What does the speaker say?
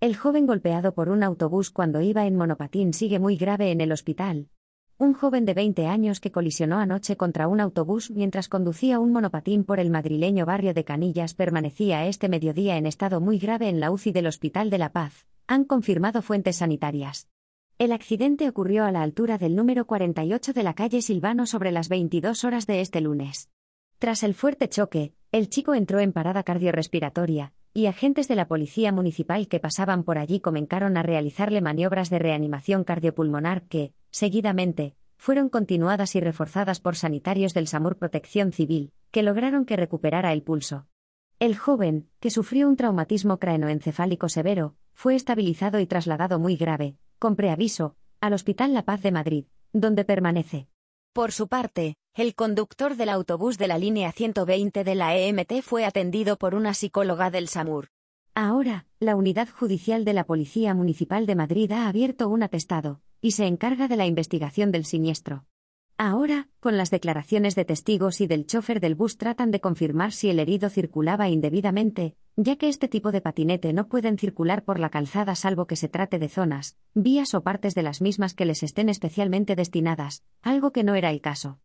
El joven golpeado por un autobús cuando iba en monopatín sigue muy grave en el hospital. Un joven de 20 años que colisionó anoche contra un autobús mientras conducía un monopatín por el madrileño barrio de Canillas permanecía este mediodía en estado muy grave en la UCI del Hospital de la Paz, han confirmado fuentes sanitarias. El accidente ocurrió a la altura del número 48 de la calle Silvano sobre las 22 horas de este lunes. Tras el fuerte choque, el chico entró en parada cardiorrespiratoria, y agentes de la Policía Municipal que pasaban por allí comenzaron a realizarle maniobras de reanimación cardiopulmonar que, seguidamente, fueron continuadas y reforzadas por sanitarios del SAMUR Protección Civil, que lograron que recuperara el pulso. El joven, que sufrió un traumatismo craneoencefálico severo, fue estabilizado y trasladado muy grave, con preaviso, al Hospital La Paz de Madrid, donde permanece. Por su parte, el conductor del autobús de la línea 120 de la EMT fue atendido por una psicóloga del SAMUR. Ahora, la Unidad Judicial de la Policía Municipal de Madrid ha abierto un atestado, y se encarga de la investigación del siniestro. Ahora, con las declaraciones de testigos y del chofer del bus tratan de confirmar si el herido circulaba indebidamente, ya que este tipo de patinete no pueden circular por la calzada salvo que se trate de zonas, vías o partes de las mismas que les estén especialmente destinadas, algo que no era el caso.